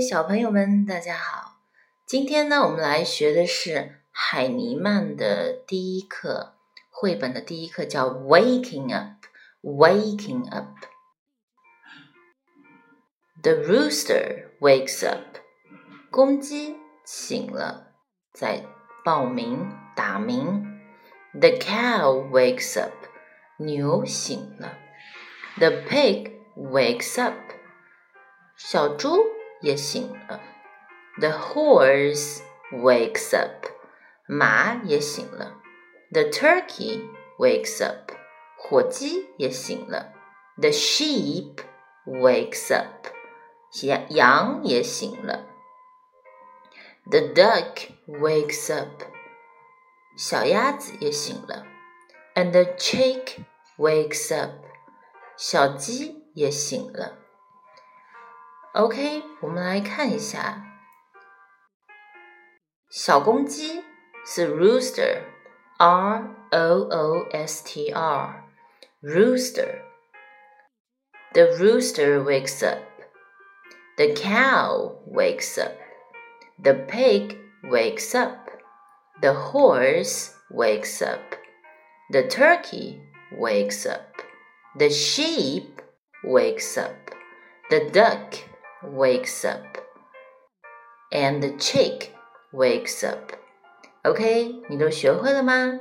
小朋友们，大家好。今天呢，我们来学的是海尼曼的第一课，绘本的第一课叫《Waking Up》。Waking up. The rooster wakes up. 公鸡醒了，在报鸣打鸣。The cow wakes up. 牛醒了。The pig wakes up. 小猪也醒了。The horse wakes up，马也醒了。The turkey wakes up，火鸡也醒了。The sheep wakes up，羊羊也醒了。The duck wakes up，小鸭子也醒了。And the chick wakes up，小鸡也醒了。 OK，我们来看一下，小公鸡是 rooster，R O O S T R，rooster。The rooster wakes up. The cow wakes up. The pig wakes up. The horse wakes up. The turkey wakes up. The sheep wakes up. The duck wakes up, and the chick wakes up. OK，你都学会了吗？